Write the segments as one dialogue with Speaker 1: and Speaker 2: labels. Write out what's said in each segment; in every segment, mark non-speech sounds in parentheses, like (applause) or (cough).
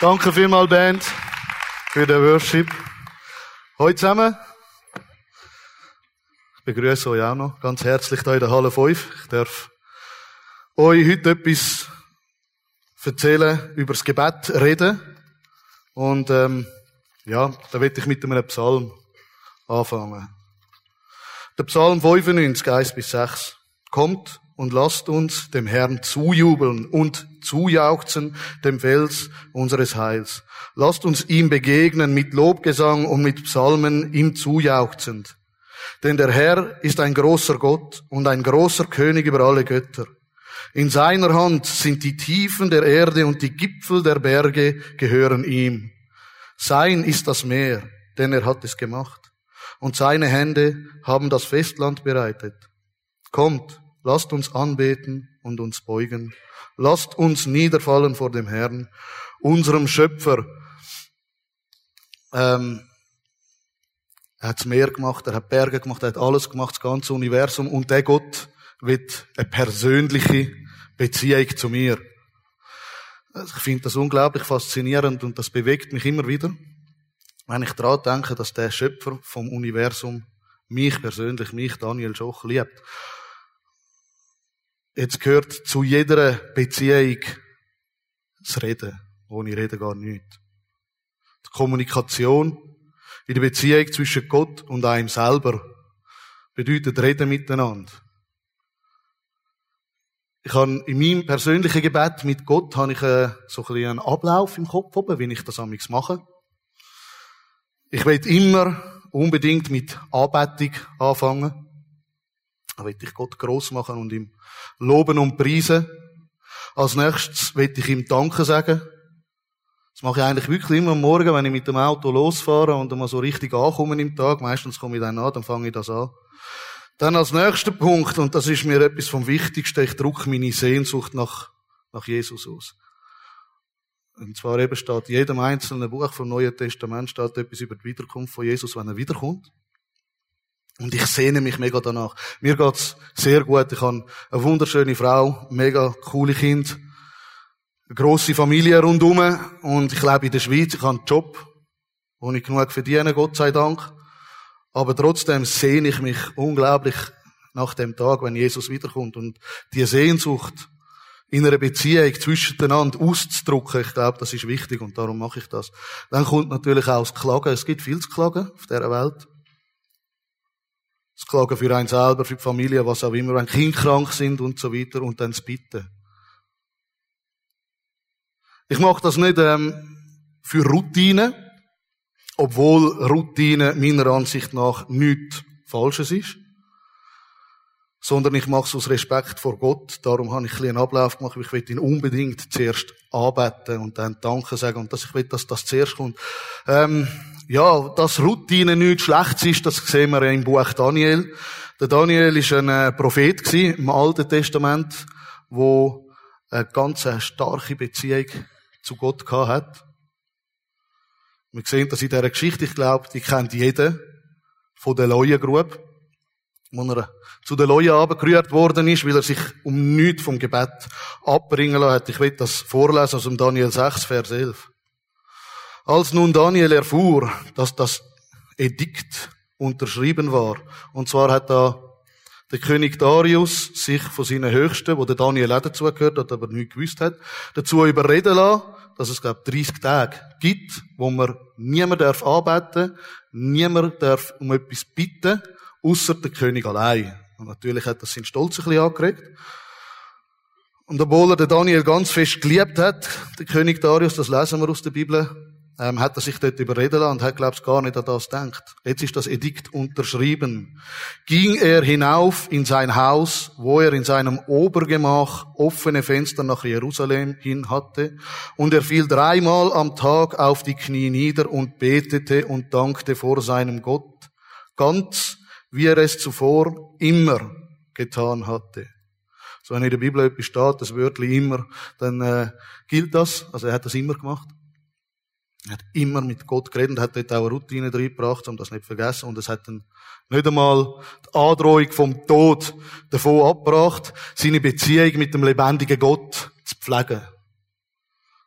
Speaker 1: Danke vielmals, Band, für den Worship. Heute zusammen. Ich begrüße euch auch noch ganz herzlich hier in der Halle 5. Ich darf euch heute etwas erzählen, über das Gebet reden. Und ähm, ja, da will ich mit einem Psalm anfangen. Der Psalm 95, 1 bis 6. Kommt und lasst uns dem Herrn zujubeln und zujauchzen dem Fels unseres Heils. Lasst uns ihm begegnen mit Lobgesang und mit Psalmen ihm zujauchzend. Denn der Herr ist ein großer Gott und ein großer König über alle Götter. In seiner Hand sind die Tiefen der Erde und die Gipfel der Berge gehören ihm. Sein ist das Meer, denn er hat es gemacht. Und seine Hände haben das Festland bereitet. Kommt, Lasst uns anbeten und uns beugen. Lasst uns niederfallen vor dem Herrn, unserem Schöpfer. Ähm, er hat das Meer gemacht, er hat Berge gemacht, er hat alles gemacht, das ganze Universum. Und der Gott wird eine persönliche Beziehung zu mir. Also ich finde das unglaublich faszinierend und das bewegt mich immer wieder, wenn ich daran denke, dass der Schöpfer vom Universum mich persönlich, mich Daniel Schoch liebt. Jetzt gehört zu jeder Beziehung das Reden. Ohne Reden gar nichts. Die Kommunikation in der Beziehung zwischen Gott und einem selber bedeutet Reden miteinander. Ich habe in meinem persönlichen Gebet mit Gott habe ich äh, so einen Ablauf im Kopf oben, wie ich das amigs mache. Ich will immer unbedingt mit Anbetung anfangen. Da will ich Gott groß machen und ihm loben und preisen. Als nächstes will ich ihm Danke sagen. Das mache ich eigentlich wirklich immer am Morgen, wenn ich mit dem Auto losfahre und mal so richtig ankomme im Tag. Meistens komme ich dann an, dann fange ich das an. Dann als nächster Punkt, und das ist mir etwas vom Wichtigsten, ich drücke meine Sehnsucht nach, nach Jesus aus. Und zwar eben steht in jedem einzelnen Buch vom Neuen Testament steht etwas über die Wiederkunft von Jesus, wenn er wiederkommt. Und ich sehne mich mega danach. Mir geht's sehr gut. Ich habe eine wunderschöne Frau, mega coole Kind, eine grosse Familie rundum und ich lebe in der Schweiz. Ich habe einen Job, wo ich genug verdiene, Gott sei Dank. Aber trotzdem sehne ich mich unglaublich nach dem Tag, wenn Jesus wiederkommt und die Sehnsucht in einer Beziehung zwischeneinander auszudrücken, ich glaube, das ist wichtig und darum mache ich das. Dann kommt natürlich auch das Klagen. Es gibt viel zu klagen auf dieser Welt. Das Klagen für einen selber, für die Familie, was auch immer, wenn Kinder krank sind und so weiter und dann das Bitten. Ich mache das nicht ähm, für Routine, obwohl Routine meiner Ansicht nach nichts Falsches ist, sondern ich mache es aus Respekt vor Gott. Darum habe ich ein einen Ablauf gemacht. Ich will ihn unbedingt zuerst anbeten und dann Danke sagen und dass ich will, dass das zuerst kommt. Ähm, ja, dass Routine nichts Schlechtes ist, das sehen wir im Buch Daniel. Der Daniel ist ein äh, Prophet im Alten Testament, wo eine ganz starke Beziehung zu Gott gehabt hat. Wir sehen das in dieser Geschichte, ich glaube, die kennt jeder von der Leuengrube, wo er zu der Leuen abgerührt worden ist, weil er sich um nichts vom Gebet abbringen lassen hat. Ich will das vorlesen aus dem Daniel 6, Vers 11. Als nun Daniel erfuhr, dass das Edikt unterschrieben war, und zwar hat da der König Darius sich von seinen Höchsten, wo der Daniel auch dazugehört hat, aber nicht gewusst hat, dazu überreden lassen, dass es, glaube 30 Tage gibt, wo man niemand darf arbeiten, niemand darf um etwas bitten, außer der König allein. Und natürlich hat das seinen Stolz ein bisschen angeregt. Und obwohl er den Daniel ganz fest geliebt hat, der König Darius, das lesen wir aus der Bibel, ähm, hat er sich dort überreden lassen und hat, glaubst gar nicht an das gedacht. Jetzt ist das Edikt unterschrieben. Ging er hinauf in sein Haus, wo er in seinem Obergemach offene Fenster nach Jerusalem hin hatte, und er fiel dreimal am Tag auf die Knie nieder und betete und dankte vor seinem Gott, ganz wie er es zuvor immer getan hatte. So wenn in der Bibel etwas steht, das Wörtli immer, dann äh, gilt das. Also er hat das immer gemacht. Er hat immer mit Gott geredet und hat dort auch eine Routine reingebracht, um das nicht zu vergessen. Und es hat dann nicht einmal die Androhung vom Tod davon abgebracht, seine Beziehung mit dem lebendigen Gott zu pflegen.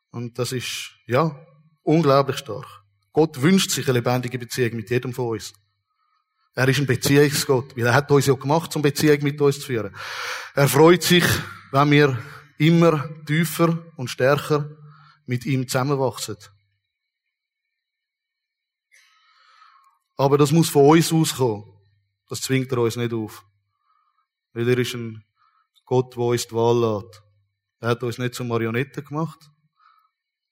Speaker 1: Und das ist, ja, unglaublich stark. Gott wünscht sich eine lebendige Beziehung mit jedem von uns. Er ist ein Beziehungsgott, weil er hat uns ja gemacht, um Beziehung mit uns zu führen. Er freut sich, wenn wir immer tiefer und stärker mit ihm zusammenwachsen. Aber das muss von uns auskommen. Das zwingt er uns nicht auf. Weil er ist ein Gott, der uns die Wahl lässt. Er hat uns nicht zu Marionetten gemacht,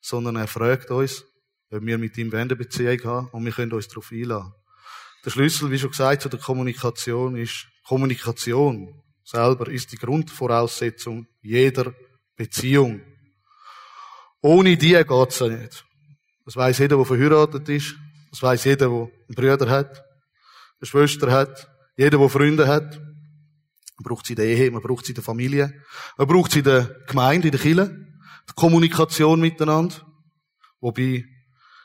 Speaker 1: sondern er fragt uns, ob wir mit ihm eine Beziehung haben und wir können uns darauf einladen. Der Schlüssel, wie schon gesagt, zu der Kommunikation ist Kommunikation selber ist die Grundvoraussetzung jeder Beziehung. Ohne die geht's ja nicht. Das weiß jeder, der verheiratet ist. Das weiß jeder, der einen Bruder hat, eine Schwester hat, jeder, der Freunde hat. Man braucht sie in der Ehe, man braucht sie in der Familie, man braucht sie in der Gemeinde, in der Kirche. Die Kommunikation miteinander, wobei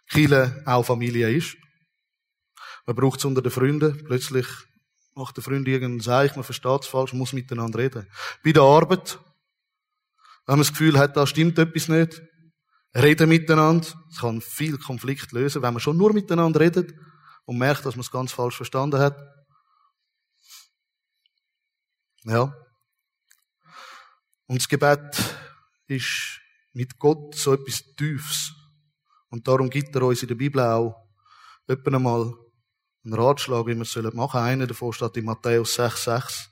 Speaker 1: Kirche auch Familie ist. Man braucht es unter den Freunden. Plötzlich macht der Freund irgendeinen Seich, man versteht es falsch, man muss miteinander reden. Bei der Arbeit, wenn man das Gefühl hat, da stimmt etwas nicht, reden miteinander. Es kann viel Konflikt lösen, wenn man schon nur miteinander redet und merkt, dass man es ganz falsch verstanden hat. Ja. Und das Gebet ist mit Gott so etwas Tiefes. Und darum gibt er uns in der Bibel auch etwa einmal einen Ratschlag, wie wir es machen sollen. Einer davon steht in Matthäus 6,6.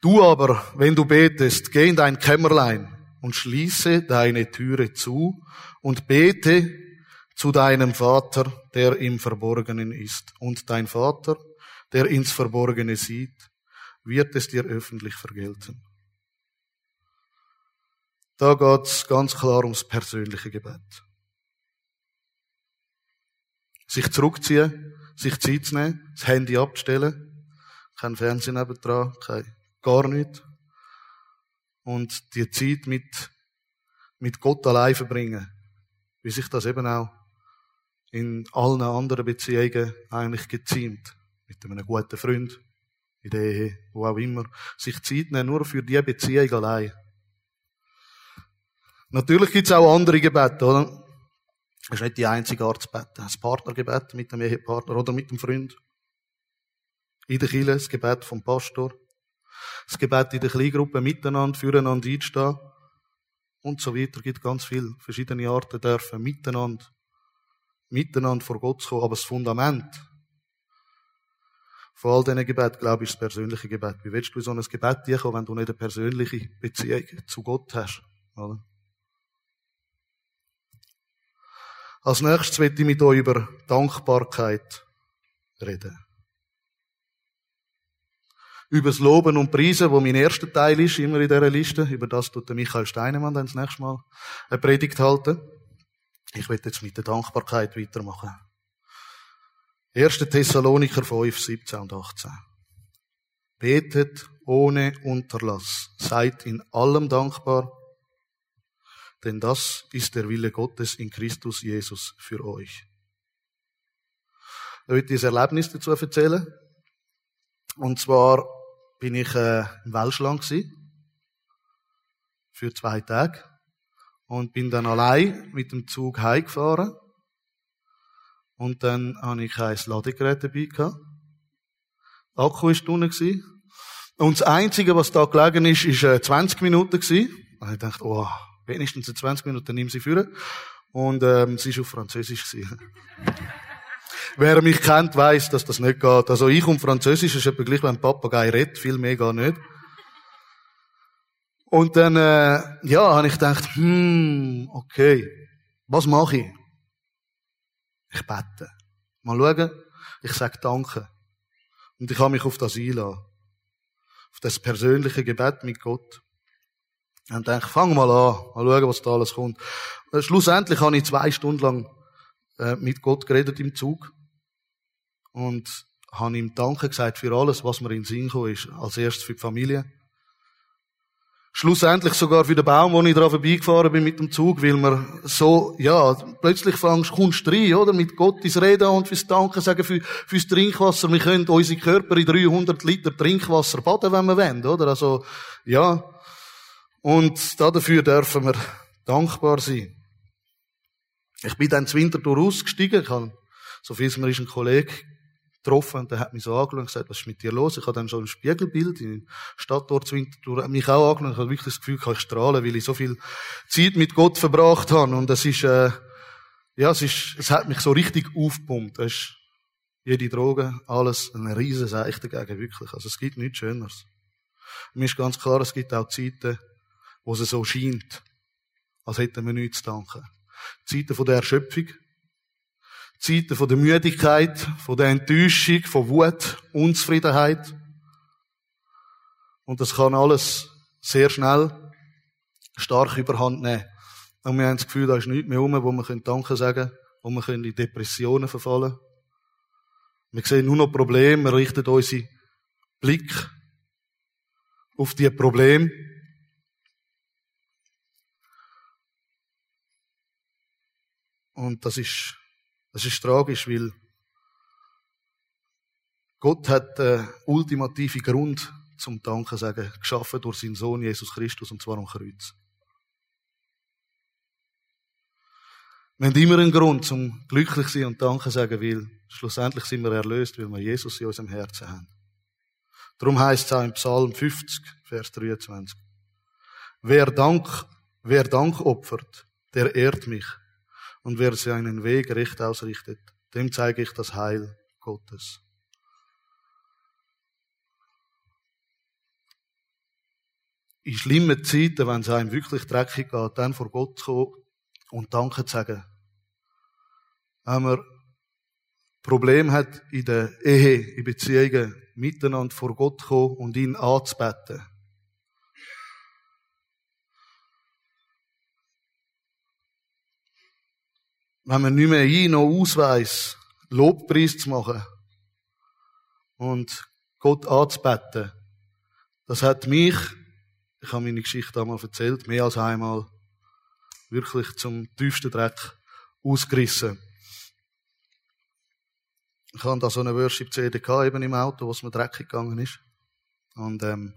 Speaker 1: Du aber, wenn du betest, geh in dein Kämmerlein und schließe deine Türe zu und bete zu deinem Vater, der im Verborgenen ist. Und dein Vater, der ins Verborgene sieht, wird es dir öffentlich vergelten. Da geht es ganz klar ums persönliche Gebet. Sich zurückziehen, sich Zeit zu nehmen, das Handy abzustellen, kein Fernsehen nebendran, kein, gar nichts. Und die Zeit mit, mit Gott allein verbringen. Wie sich das eben auch in allen anderen Beziehungen eigentlich geziemt. Mit einem guten Freund, in der Ehe, wo auch immer. Sich Zeit nehmen, nur für die Beziehung allein. Natürlich gibt's auch andere Gebete, oder? Das ist nicht die einzige Art zu beten. Das Partnergebet mit dem Ehepartner oder mit dem Freund. In der Kirche das Gebet vom Pastor. Das Gebet in der Kleingruppe miteinander, füreinander einstehen. Und so weiter. Es gibt ganz viele verschiedene Arten dürfen miteinander, miteinander vor Gott zu kommen. Aber das Fundament von all diesen Gebeten, glaube ich, ist das persönliche Gebet. Wie willst du in so ein Gebet kommen, wenn du nicht eine persönliche Beziehung zu Gott hast? Oder? Als nächstes möchte ich mit euch über Dankbarkeit reden. Über das Loben und Preisen, wo mein erster Teil ist, immer in dieser Liste. Über das tut der Michael Steinemann dann das nächste Mal eine Predigt halten. Ich werde jetzt mit der Dankbarkeit weitermachen. 1. Thessaloniker 5, 17 und 18. Betet ohne Unterlass. Seid in allem dankbar, denn das ist der Wille Gottes in Christus Jesus für euch. Ich möchte ein Erlebnis dazu erzählen. Und zwar bin ich äh, im Welschland für zwei Tage und bin dann allein mit dem Zug heimgefahren. Und dann habe ich ein Ladegerät dabei gehabt. Akku war unten. Und das Einzige, was da gelegen ist, ist äh, 20 Minuten gewesen. Und ich dachte, oh, wenigstens in 20 Minuten nimm sie führen. Und ähm, sie ist auf Französisch (laughs) Wer mich kennt, weiß, dass das nicht geht. Also ich und Französisch ist etwa gleich, wenn Papagei redet, viel mehr gar nicht. Und dann, äh, ja, habe ich gedacht, hm, okay, was mache ich? Ich bete. Mal schauen, ich sage Danke. Und ich habe mich auf das einlassen. Auf das persönliche Gebet mit Gott. Und denke, fang mal an, mal schauen, was da alles kommt. Schlussendlich habe ich zwei Stunden lang äh, mit Gott geredet im Zug und habe ihm Danke gesagt für alles, was mir in den Sinn gekommen ist. Als erstes für die Familie. Schlussendlich sogar für den Baum, wo ich dran vorbeigefahren bin mit dem Zug, weil man so, ja, plötzlich fangst, kommst du rein, oder? Mit Gott ins Reden und fürs Danke sagen, für, fürs Trinkwasser. Wir können unsere Körper in 300 Liter Trinkwasser baden, wenn wir wollen, oder? Also, ja. Und dafür dürfen wir dankbar sein. Ich bin dann zu Winterthur ausgestiegen. Ich habe, so viel mir ist ein Kollege getroffen und der hat mich so angeschaut und gesagt, was ist mit dir los? Ich habe dann schon ein Spiegelbild in Stadtort zu Winterthur, hat mich auch angeschaut. Ich habe wirklich das Gefühl, ich kann strahlen, weil ich so viel Zeit mit Gott verbracht habe. Und es ist, äh, ja, es ist, es hat mich so richtig aufgepumpt. Es ist jede Droge, alles ein riesen Seich dagegen, wirklich. Also es gibt nichts Schöneres. Mir ist ganz klar, es gibt auch Zeiten, wo es so scheint, als hätten wir nichts zu danken. Zeiten von der Erschöpfung, Zeiten von der Müdigkeit, von der Enttäuschung, von Wut, Unzufriedenheit. Und das kann alles sehr schnell stark überhand nehmen. Und wir haben das Gefühl, da ist nichts mehr rum, wo wir Danke sagen können, wo wir in Depressionen verfallen können. Wir sehen nur noch Probleme, wir richten unseren Blick auf die Probleme. Und das ist, das ist tragisch, weil Gott hat den ultimativen Grund zum Danken sagen, geschaffen durch seinen Sohn Jesus Christus, und zwar am Kreuz. Wir haben immer einen Grund zum glücklich sein und Danken sagen, weil schlussendlich sind wir erlöst, weil wir Jesus in unserem Herzen haben. Darum heißt es auch im Psalm 50, Vers 23. Wer Dank, wer Dank opfert, der ehrt mich. Und wer seinen Weg recht ausrichtet, dem zeige ich das Heil Gottes. In schlimmen Zeiten, wenn es einem wirklich dreckig geht, dann vor Gott zu kommen und Danke zu sagen. Wenn man Problem hat in der Ehe, in Beziehungen, miteinander vor Gott kommen und ihn anzubeten. Wenn man nicht mehr ein noch ausweiss, Lobpreis zu machen und Gott anzubeten, das hat mich, ich habe meine Geschichte einmal erzählt, mehr als einmal wirklich zum tiefsten Dreck ausgerissen. Ich hatte da so eine Worship-CD eben im Auto, was mir dreckig gegangen ist. Und, ähm,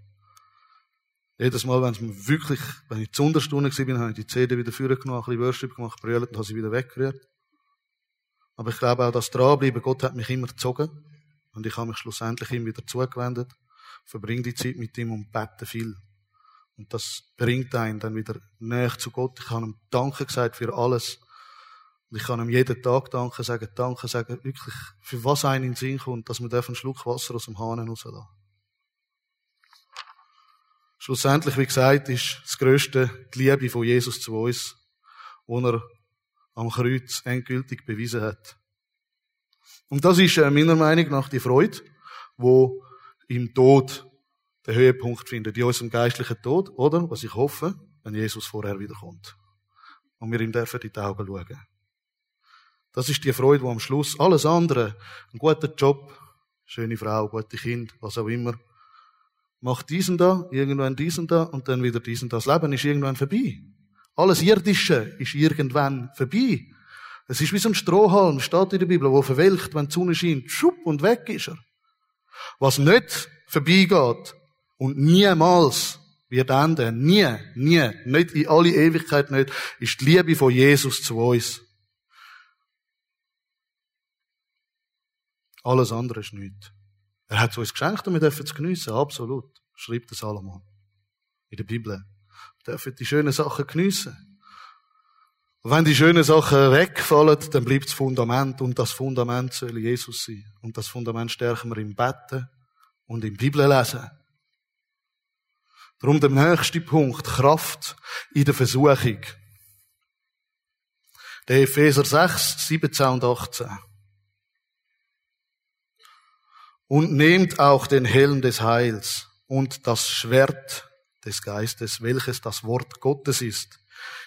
Speaker 1: jedes Mal, wenn es mir wirklich, wenn ich zu Unterstunde war, habe ich die CD wieder vorgenommen, ein bisschen Worship gemacht, brüllt und habe sie wieder weggerührt. Aber ich glaube auch, dass dranbleiben, Gott hat mich immer gezogen. Und ich habe mich schlussendlich ihm wieder zugewendet. Verbringe die Zeit mit ihm und bete viel. Und das bringt einen dann wieder näher zu Gott. Ich habe ihm Danke gesagt für alles. Und ich kann ihm jeden Tag danken, sagen, danke, sagen, wirklich, für was einen in den Sinn kommt, dass wir einen Schluck Wasser aus dem Hahn rauslassen. Schlussendlich, wie gesagt, ist das Größte die Liebe von Jesus zu uns, wo er am Kreuz endgültig bewiesen hat. Und das ist äh, meiner Meinung nach die Freude, wo im Tod den Höhepunkt findet, in unserem geistlichen Tod, oder? Was ich hoffe, wenn Jesus vorher wiederkommt. Und wir ihm dürfen in die Augen schauen. Das ist die Freude, wo am Schluss alles andere, ein guter Job, schöne Frau, gute Kind, was auch immer, macht diesen da, irgendwann diesen da und dann wieder diesen da. Das Leben ist irgendwann vorbei. Alles Irdische ist irgendwann vorbei. Es ist wie so ein Strohhalm, steht in der Bibel, wo verwelkt, wenn die Sonne scheint, schupp und weg ist er. Was nicht vorbeigeht und niemals wird enden, nie, nie, nicht in alle Ewigkeit nicht, ist die Liebe von Jesus zu uns. Alles andere ist nichts. Er hat es uns geschenkt und wir dürfen es geniessen, absolut. Schreibt es Salomon. In der Bibel. Wir dürfen die schönen Sachen geniessen. Und wenn die schönen Sachen wegfallen, dann bleibt das Fundament und das Fundament soll Jesus sein. Und das Fundament stärken wir im Betten und im Bibellesen. Darum der nächste Punkt, Kraft in der Versuchung. Der Epheser 6, 17 und 18 und nehmt auch den Helm des Heils und das Schwert des Geistes, welches das Wort Gottes ist,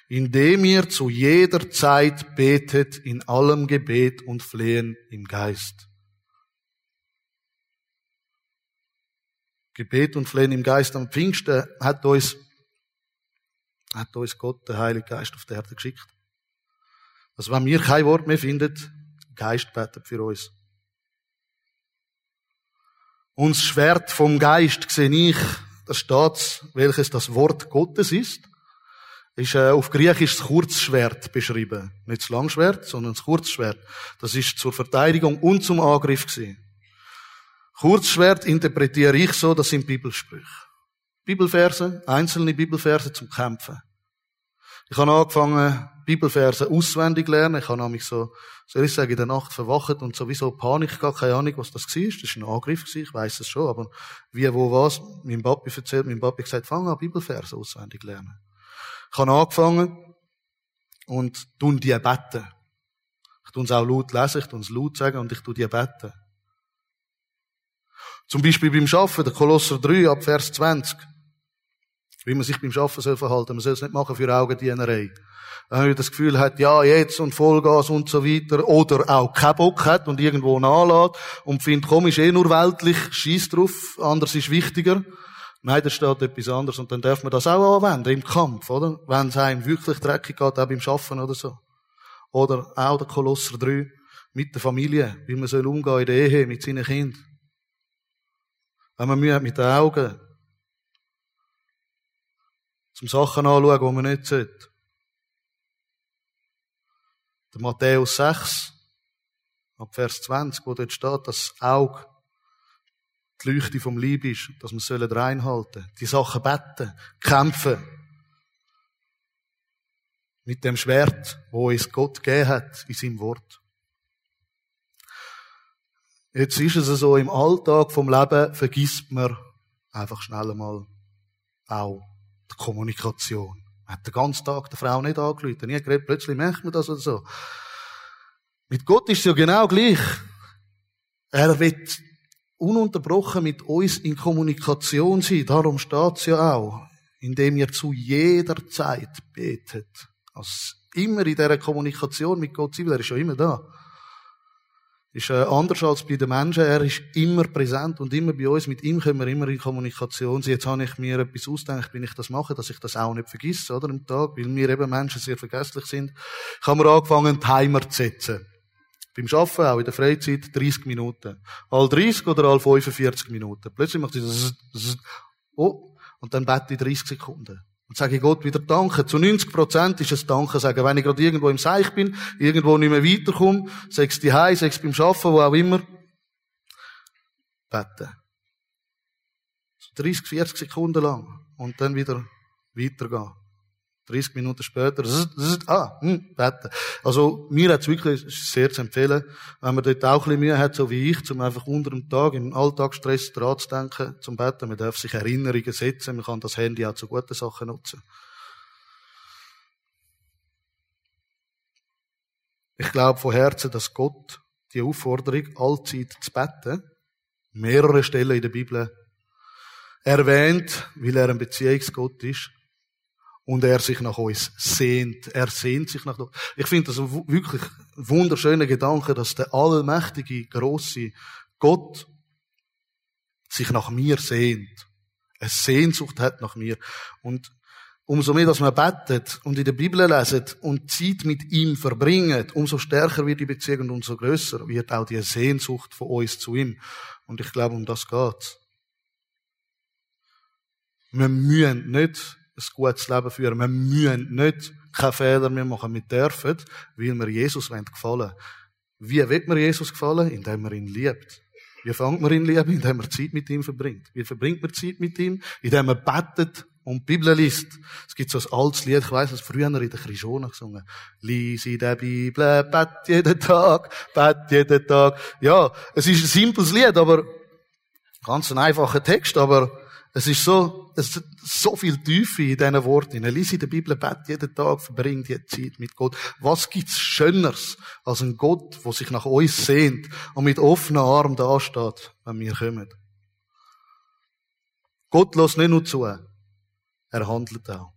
Speaker 1: indem ihr zu jeder Zeit betet in allem Gebet und Flehen im Geist. Gebet und Flehen im Geist am Pfingsten hat uns, hat uns Gott, der Heilige Geist, auf der Erde geschickt. Also wenn wir kein Wort mehr finden, Geist betet für uns. Und das Schwert vom Geist sehe ich, das steht, welches das Wort Gottes ist. ist äh, auf Griechisch das Kurzschwert beschrieben. Nicht das Langschwert, sondern das Kurzschwert. Das ist zur Verteidigung und zum Angriff gewesen. Kurzschwert interpretiere ich so, das sind Bibelsprüche. Bibelverse, einzelne Bibelverse zum Kämpfen. Ich habe angefangen, Bibelverse auswendig lernen. Ich habe nämlich so, soll ich sagen, in der Nacht verwacht und sowieso Panik gehabt, keine Ahnung, was das war. Das war ein Angriff, ich weiß es schon, aber wie, wo, was, mein Papi erzählt, mein Papi gesagt, fang an, Bibelverse auswendig lernen. Ich habe angefangen und tun die beten. Ich tue es auch laut lesen, ich tue es laut sagen und ich tue die beten. Zum Beispiel beim Schaffen, der Kolosser 3 ab Vers 20. Wie man sich beim Schaffen soll verhalten. Man soll es nicht machen für Augendienerei. Wenn man das Gefühl hat, ja, jetzt und Vollgas und so weiter, oder auch keinen Bock hat und irgendwo nachlässt und findet, komm, ist eh nur weltlich, schieß drauf, anders ist wichtiger. Nein, da steht etwas anderes und dann darf man das auch anwenden im Kampf, oder? Wenn es einem wirklich dreckig geht, auch beim Schaffen oder so. Oder auch der Kolosser 3 mit der Familie, wie man soll umgehen in der Ehe mit seinen Kindern. Wenn man Mühe hat mit den Augen, zum Sachen anschauen, die man nicht sollte. Der Matthäus 6, ab Vers 20, wo dort steht, dass das Auge die Leuchte vom Lieb ist, dass wir sollen reinhalten, die Sachen beten, kämpfen. Mit dem Schwert, wo uns Gott gegeben hat in seinem Wort. Jetzt ist es so, im Alltag vom Leben vergisst man einfach schnell einmal auch die Kommunikation. Man hat den ganzen Tag der Frau nicht angerufen, nie geredet, plötzlich merkt man das oder so. Mit Gott ist es ja genau gleich. Er wird ununterbrochen mit uns in Kommunikation sein. Darum steht es ja auch, indem ihr zu jeder Zeit betet. Also immer in dieser Kommunikation mit Gott sein, er ist ja immer da. Ist äh, anders als bei den Menschen. Er ist immer präsent und immer bei uns. Mit ihm können wir immer in Kommunikation sein. Jetzt habe ich mir etwas ausgedacht, wenn ich das mache, dass ich das auch nicht vergesse, oder? Im Tag, weil wir eben Menschen sehr vergesslich sind. Ich habe mir angefangen, einen Timer zu setzen. Beim Arbeiten, auch in der Freizeit, 30 Minuten. All 30 oder all 45 Minuten. Plötzlich macht das, oh, und dann bete ich 30 Sekunden. Und sage Gott wieder Danke. Zu 90 Prozent ist es Danke sagen. Wenn ich gerade irgendwo im Seich bin, irgendwo nicht mehr weiterkomme, sagst du Hei, sagst beim Arbeiten, wo auch immer, beten. So 30, 40 Sekunden lang. Und dann wieder weitergehen. 30 Minuten später, ah, hm, beten. Also, mir hat es wirklich sehr zu empfehlen, wenn man dort auch ein bisschen Mühe hat, so wie ich, um einfach unter dem Tag im Alltagsstress dran zu denken, zum Beten. Man darf sich Erinnerungen setzen, man kann das Handy auch zu guten Sachen nutzen. Ich glaube von Herzen, dass Gott die Aufforderung, allzeit zu beten, mehrere Stellen in der Bibel erwähnt, weil er ein Beziehungsgott ist und er sich nach uns sehnt. Er sehnt sich nach uns. Ich finde das wirklich wunderschöner Gedanke, dass der allmächtige, große Gott sich nach mir sehnt. Eine Sehnsucht hat nach mir. Und umso mehr, dass man betet und in der Bibel lesen und Zeit mit ihm verbringen, umso stärker wird die Beziehung und umso größer wird auch die Sehnsucht von uns zu ihm. Und ich glaube, um das geht's. Wir müssen nicht ein gutes Leben führen. Wir müssen nicht keine Fehler mehr machen. Wir dürfen, weil wir Jesus gefallen wollen. Wie wird man Jesus gefallen? Indem man ihn liebt. Wie fängt man ihn lieben? Indem man Zeit mit ihm verbringt. Wie verbringt man Zeit mit ihm? Indem man betet und die Bibel liest. Es gibt so ein altes Lied, ich weiss, das früher in der Krishona gesungen. Lies in der Bibel, bet jeden Tag, bet jeden Tag. Ja, es ist ein simples Lied, aber ganz ein einfacher Text, aber es ist so, es ist so viel Tiefe in diesen Worten. Lies in der Bibel, bet jeden Tag, verbringt die Zeit mit Gott. Was gibt's Schöneres als ein Gott, der sich nach uns sehnt und mit offenen Armen dasteht, wenn wir kommen? Gott lässt nicht nur zu. Er handelt auch.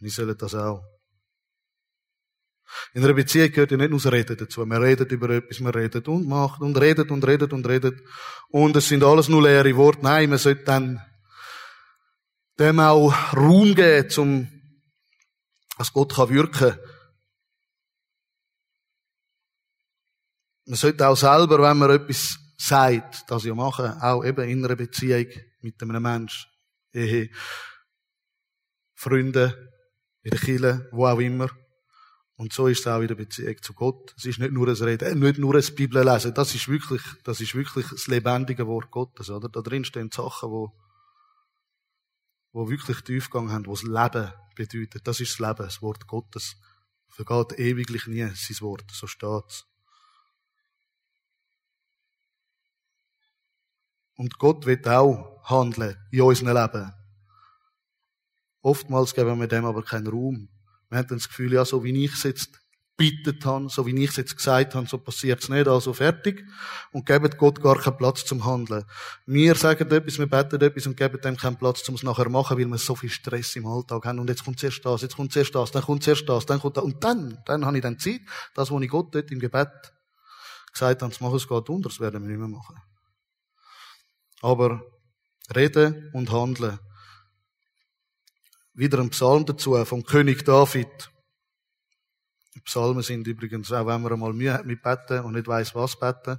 Speaker 1: Wir sollen das auch. In einer Beziehung gehört ja nicht nur das Reden dazu. Man redet über etwas, man redet und macht und redet und redet und redet. Und es sind alles nur leere Worte. Nein, man sollte dann dem auch Raum geben, zum, dass Gott kann wirken. Man sollte auch selber, wenn man etwas sagt, das ja machen, auch eben in einer Beziehung mit einem Menschen, Ehe, Freunden, in der Kirche, wo auch immer. Und so ist es auch in der Beziehung zu Gott. Es ist nicht nur ein Reden, nicht nur ein Bibellesen. Das ist wirklich, das ist wirklich das lebendige Wort Gottes, oder? Da drin stehen Sachen, wo, wo wirklich Tiefgang haben, wo das Leben bedeutet. Das ist das Leben, das Wort Gottes. Vergeht ewiglich nie sein Wort. So steht's. Und Gott wird auch handeln in unserem Leben. Oftmals geben wir dem aber keinen Raum. Wir haben dann das Gefühl, ja, so wie ich es jetzt bittet habe, so wie ich es jetzt gesagt habe, so passiert es nicht, also fertig. Und geben Gott gar keinen Platz zum Handeln. Wir sagen etwas, wir beten etwas und geben dem keinen Platz, um es nachher machen, weil wir so viel Stress im Alltag haben. Und jetzt kommt zuerst das, jetzt kommt zuerst das, dann kommt zuerst das, dann kommt das. Und dann, dann habe ich dann Zeit, das, was ich Gott dort im Gebet gesagt habe, zu machen, es geht unter, das werden wir nicht mehr machen. Aber reden und handeln. Wieder ein Psalm dazu vom König David. Die Psalmen sind übrigens, auch wenn man einmal Mühe hat mit Betten und nicht weiß was beten,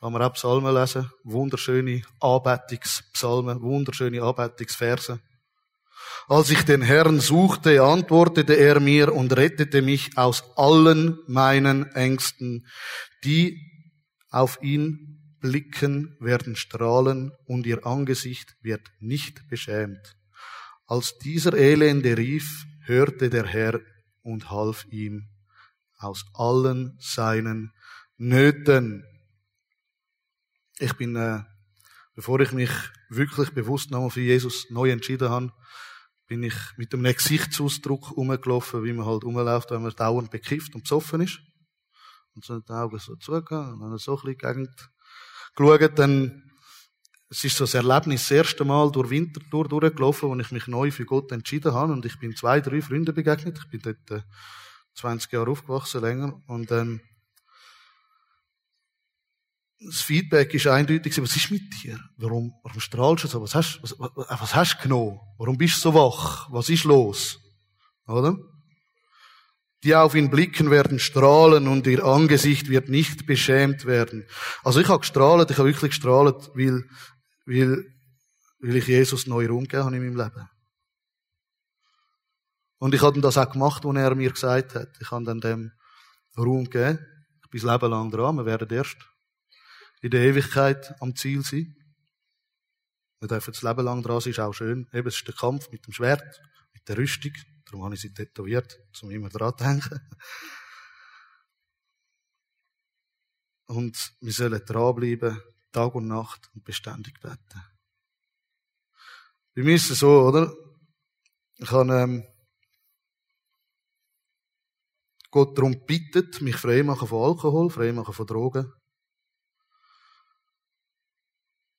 Speaker 1: kann man auch Psalmen lesen. Wunderschöne Anbetungspsalmen, wunderschöne Anbetungsverse. Als ich den Herrn suchte, antwortete er mir und rettete mich aus allen meinen Ängsten. Die auf ihn blicken, werden strahlen und ihr Angesicht wird nicht beschämt. Als dieser Elende rief, hörte der Herr und half ihm aus allen seinen Nöten. Ich bin, äh, bevor ich mich wirklich bewusst nochmal für Jesus neu entschieden habe, bin ich mit einem Gesichtsausdruck rumgelaufen, wie man halt rumläuft, wenn man dauernd bekifft und besoffen ist. Und so die Augen so zugehen und dann so ein bisschen geschaut, dann es ist so das Erlebnis das erste Mal durch Winterthur durchgelaufen, wo ich mich neu für Gott entschieden habe. Und ich bin zwei, drei Freunden begegnet. Ich bin dort äh, 20 Jahre aufgewachsen, länger. Und ähm, das Feedback ist eindeutig, was ist mit dir? Warum, warum strahlst du so? Was hast, was, was, was hast du genommen? Warum bist du so wach? Was ist los? Oder? Die auf ihn blicken werden strahlen und ihr Angesicht wird nicht beschämt werden. Also ich habe gestrahlt, ich habe wirklich gestrahlt, weil weil, weil ich Jesus neu Raum gegeben habe in meinem Leben. Und ich habe das auch gemacht, was er mir gesagt hat. Ich habe dann dem Raum gegeben. Ich bin das Leben lang dran. Wir werden erst in der Ewigkeit am Ziel sein. Wir dürfen das Leben lang dran sein, ist auch schön. Eben, es ist der Kampf mit dem Schwert, mit der Rüstung. Darum habe ich sie tätowiert, um immer dran zu denken. Und wir sollen dranbleiben, Tag und Nacht und beständig beten. Bei mir ist es so, oder? Ich habe ähm, Gott darum bittet, mich frei machen von Alkohol, frei machen von Drogen.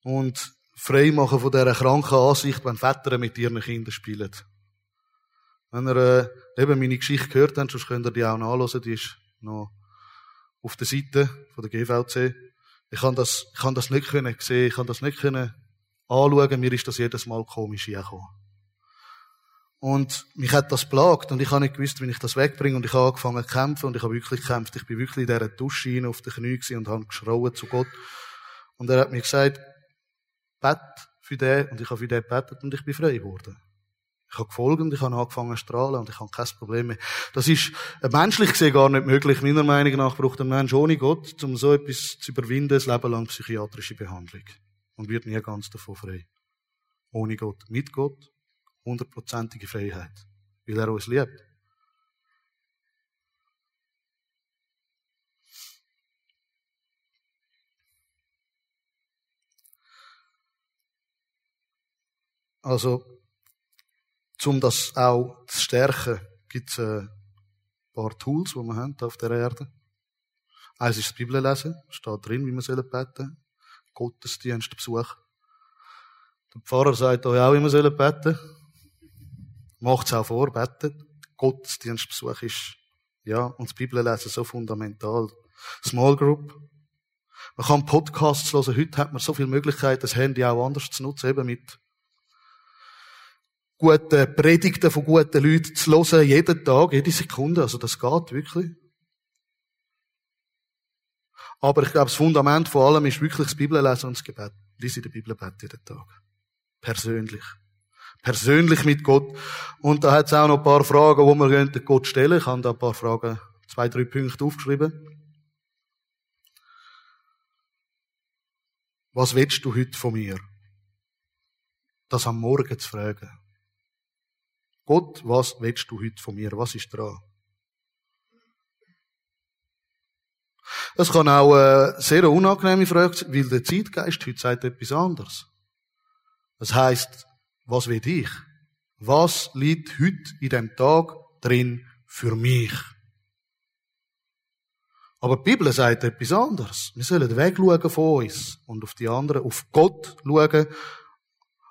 Speaker 1: Und frei machen von dieser kranken Ansicht, wenn Väter mit ihren Kindern spielen. Wenn ihr äh, eben meine Geschichte gehört habt, sonst könnt ihr die auch nachlesen, die ist noch auf der Seite von der GVC. Ich kann das, ich kann das nicht können sehen, ich kann das nicht können anschauen, mir ist das jedes Mal komisch hergekommen. Und mich hat das plagt und ich habe nicht gewusst, wie ich das wegbringe und ich habe angefangen zu kämpfen und ich habe wirklich gekämpft. Ich bin wirklich in dieser Dusche rein auf den Knien und habe geschrauen zu Gott. Und er hat mir gesagt, bet für den und ich habe für den gebetet und ich bin frei geworden. Ich habe gefolgt und ich habe angefangen zu strahlen und ich habe kein Problem mehr. Das ist äh, menschlich gesehen gar nicht möglich. Meiner Meinung nach braucht ein Mensch ohne Gott, um so etwas zu überwinden, ein Leben lang psychiatrische Behandlung. Und wird nie ganz davon frei. Ohne Gott. Mit Gott. Hundertprozentige Freiheit. Weil er uns liebt. Also, um das auch zu stärken, gibt es ein paar Tools, die wir haben auf der Erde. Eins ist das Bibellesen, steht drin, wie wir beten sollen. Gottesdienstbesuch. Der Pfarrer sagt euch auch, wie wir beten sollen. Macht es auch vor, betet. Gottesdienstbesuch ist, ja, und das Bibellesen so fundamental. Small Group. Man kann Podcasts hören. Heute hat man so viele Möglichkeiten, das Handy auch anders zu nutzen, eben mit gute Predigten von guten Leuten zu hören, jeden Tag, jede Sekunde. Also das geht wirklich. Aber ich glaube, das Fundament von allem ist wirklich das Bibellesen und das Gebet. Lies in der Bibel beten jeden Tag. Persönlich. Persönlich mit Gott. Und da hat es auch noch ein paar Fragen, die wir Gott stellen können. Ich habe da ein paar Fragen, zwei, drei Punkte aufgeschrieben. Was willst du heute von mir? Das am Morgen zu fragen. Gott, was willst du heute von mir? Was ist dran? Es kann auch eine sehr unangenehme Frage sein, weil der Zeitgeist heute sagt etwas anderes. Das heißt, was will ich? Was liegt heute in dem Tag drin für mich? Aber die Bibel sagt etwas anderes. Wir sollen wegschauen von uns und auf die anderen, auf Gott schauen.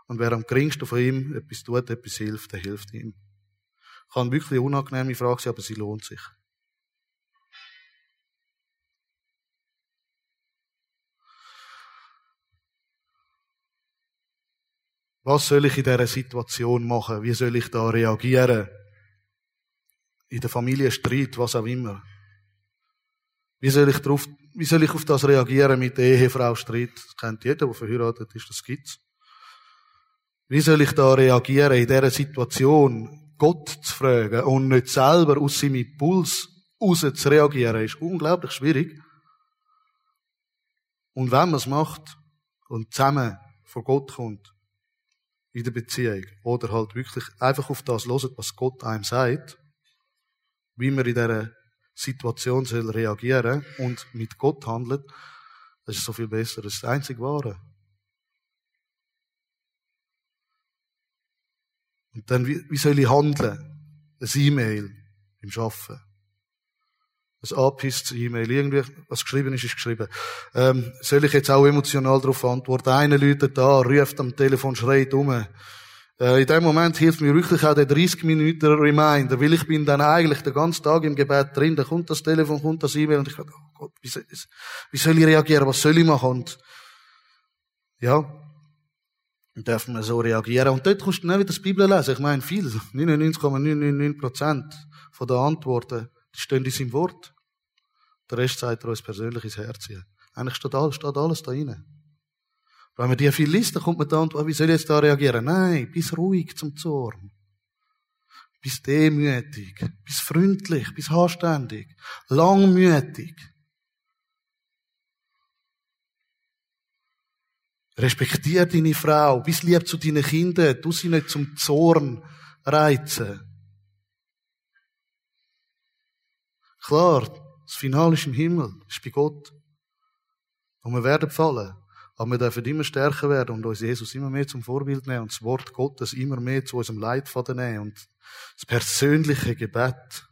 Speaker 1: Und wer am geringsten von ihm etwas tut, etwas hilft, der hilft ihm. Kann wirklich eine unangenehme Frage sein, aber sie lohnt sich. Was soll ich in dieser Situation machen? Wie soll ich da reagieren? In der Familie Streit, was auch immer. Wie soll ich darauf, wie soll ich auf das reagieren mit der Ehefrau Streit? Das kennt jeder, der verheiratet ist, das gibt's. Wie soll ich da reagieren in dieser Situation? Gott zu fragen und nicht selber aus seinem Impuls raus zu reagieren, ist unglaublich schwierig. Und wenn man es macht und zusammen vor Gott kommt, in der Beziehung, oder halt wirklich einfach auf das hören, was Gott einem sagt, wie man in dieser Situation soll reagieren und mit Gott handelt, das ist so viel besser. Das ist das einzig Wahre. Und dann, wie, wie soll ich handeln? Ein E-Mail im Schaffen. Ein angepisste E-Mail. Irgendwie, was geschrieben ist, ist geschrieben. Ähm, soll ich jetzt auch emotional darauf antworten? Einer läutet da, ruft am Telefon, schreit um. Äh, in dem Moment hilft mir wirklich auch der 30 Minuten Reminder, weil ich bin dann eigentlich den ganzen Tag im Gebet drin, da kommt das Telefon, kommt das E-Mail und ich dachte, oh Gott, wie soll, wie soll ich reagieren, was soll ich machen? Und, ja, dann darf man so reagieren. Und dort kannst du dann wieder das Bibel lesen. Ich meine, viel, 99,999 Prozent von den Antworten, die stehen in seinem Wort. Der Rest sagt er uns persönlich ins Herz. Eigentlich steht alles, steht alles da rein. Wenn man die viel liest, dann kommt man da und, wie soll ich jetzt da reagieren? Nein, bist ruhig zum Zorn. Bist demütig. Bist freundlich. Bist anständig. Langmütig. Respektier deine Frau. Bist lieb zu deinen Kindern. Du sie nicht zum Zorn reizen. Klar, das Finale ist im Himmel, ist bei Gott. Und wir werden fallen. Aber wir dürfen immer stärker werden und uns Jesus immer mehr zum Vorbild nehmen und das Wort Gottes immer mehr zu unserem Leitfaden nehmen und das persönliche Gebet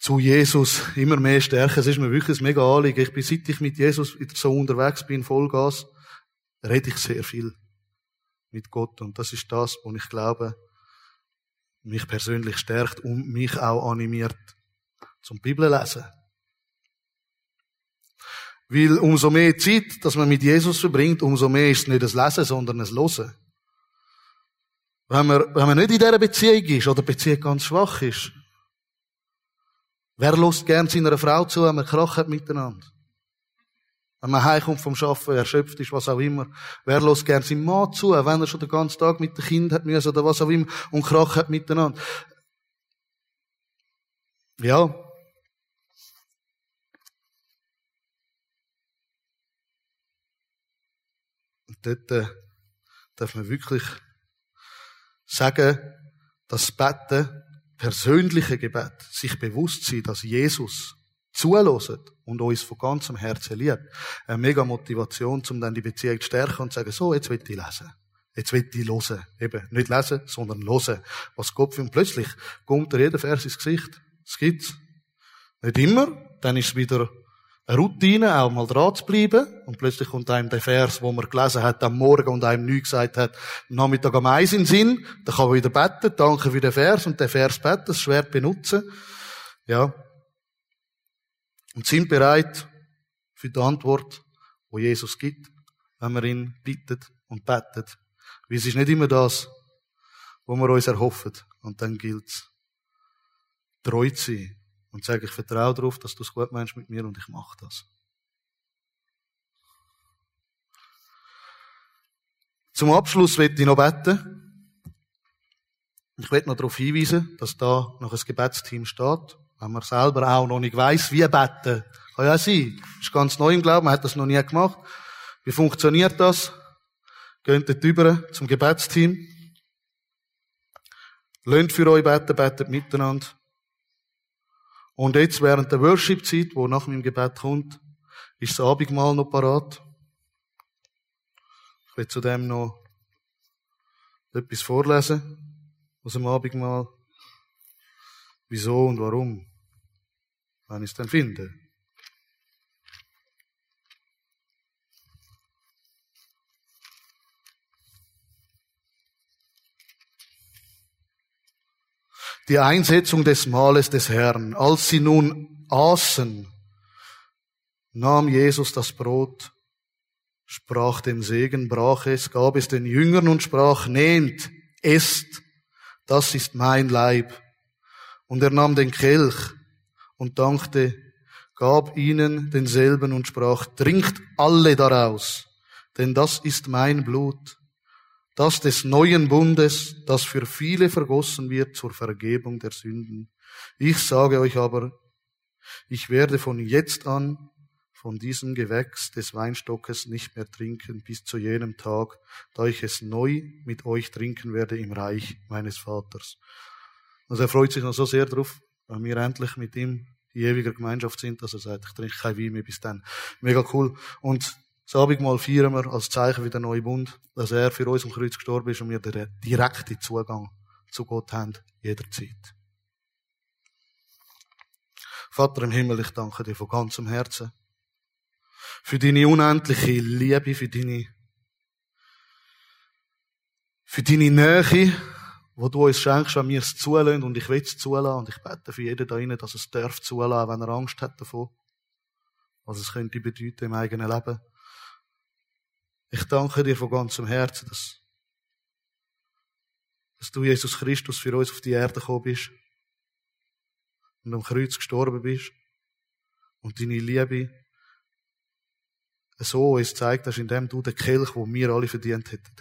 Speaker 1: zu Jesus immer mehr stärken. Es ist mir wirklich ein mega Anliegen. Ich bin, seit ich mit Jesus so unterwegs bin, Vollgas, rede ich sehr viel mit Gott und das ist das, was ich glaube, mich persönlich stärkt und mich auch animiert zum Bibel lesen. Weil umso mehr Zeit, dass man mit Jesus verbringt, umso mehr ist es nicht das Lesen, sondern das Losen. Wenn man, wenn man nicht in dieser Beziehung ist oder die Beziehung ganz schwach ist, wer lässt gern seiner Frau zu, wenn man Krach hat miteinander? Wenn man heimkommt vom Schaffen, erschöpft ist, was auch immer. Wer lässt gern seinem Mann zu, wenn er schon den ganzen Tag mit dem Kind hat müssen oder was auch immer und Krach hat miteinander? Ja, dort äh, darf man wirklich sagen, dass Betten, persönliche Gebet, sich bewusst sein, dass Jesus zulässt und uns von ganzem Herzen liebt, eine mega Motivation, um dann die Beziehung zu stärken und zu sagen, so, jetzt will ich lesen. Jetzt will ich hören. Eben, nicht lesen, sondern hören. Was Gott für plötzlich kommt dir jeder Vers ins Gesicht. Das gibt's. Nicht immer. Dann ist es wieder Routine, auch mal dran zu bleiben. Und plötzlich kommt einem der Vers, wo man gelesen hat am Morgen und einem nichts gesagt hat, am Nachmittag am Eis in Sinn. Dann kann man wieder beten, danke für den Vers und den Vers beten, das Schwert benutzen. Ja. Und sind bereit für die Antwort, wo Jesus gibt, wenn wir ihn bittet und betet. Weil es ist nicht immer das, wo wir uns erhoffen. Und dann gilt es, treu zu sein und sage, ich vertraue darauf, dass du es gut meinst mit mir und ich mache das. Zum Abschluss möchte ich noch beten. Ich möchte noch darauf hinweisen, dass da noch ein Gebetsteam steht. Wenn man selber auch noch nicht weiss, wie beten, kann ja sein. Das ist ganz neu im Glauben, man hat das noch nie gemacht. Wie funktioniert das? Geht dort über zum Gebetsteam. Lönt für euch beten, betet miteinander. Und jetzt während der Worship-Zeit, wo nach meinem Gebet kommt, ist das Abendmahl noch parat. Ich will zudem noch etwas vorlesen aus dem Abendmahl. Wieso und warum? Wenn ich es dann finde. Die Einsetzung des Mahles des Herrn. Als sie nun aßen, nahm Jesus das Brot, sprach den Segen, brach es, gab es den Jüngern und sprach, nehmt, esst, das ist mein Leib. Und er nahm den Kelch und dankte, gab ihnen denselben und sprach, trinkt alle daraus, denn das ist mein Blut das des neuen Bundes, das für viele vergossen wird zur Vergebung der Sünden. Ich sage euch aber, ich werde von jetzt an von diesem Gewächs des Weinstockes nicht mehr trinken bis zu jenem Tag, da ich es neu mit euch trinken werde im Reich meines Vaters. Also er freut sich noch so sehr drauf, weil wir endlich mit ihm die ewige Gemeinschaft sind, dass er sagt, ich trinke kein Wein mehr bis dann. Mega cool. Und das Abendmahl feiern wir als Zeichen für den neuen Bund, dass er für uns am Kreuz gestorben ist und wir den direkten Zugang zu Gott haben, jederzeit. Vater im Himmel, ich danke dir von ganzem Herzen für deine unendliche Liebe, für deine, für deine Nähe, wo du uns schenkst, wenn wir es zulassen und ich will es zulassen und ich bete für jeden da drinnen, dass es darf zulassen, wenn er Angst hat davon, was es könnte bedeuten im eigenen Leben. Ich danke dir von ganzem Herzen, dass, dass du, Jesus Christus, für uns auf die Erde gekommen bist und am Kreuz gestorben bist und deine Liebe so uns zeigt hast, indem du den Kelch, wo wir alle verdient hätten,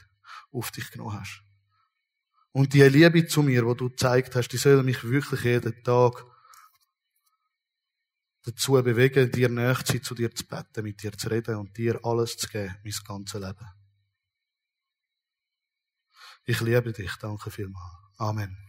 Speaker 1: auf dich genommen hast. Und die Liebe zu mir, wo du gezeigt hast, die soll mich wirklich jeden Tag dazu bewegen, dir näher zu sein, zu dir zu beten, mit dir zu reden und dir alles zu geben, mein ganzes Leben. Ich liebe dich. Danke vielmals. Amen.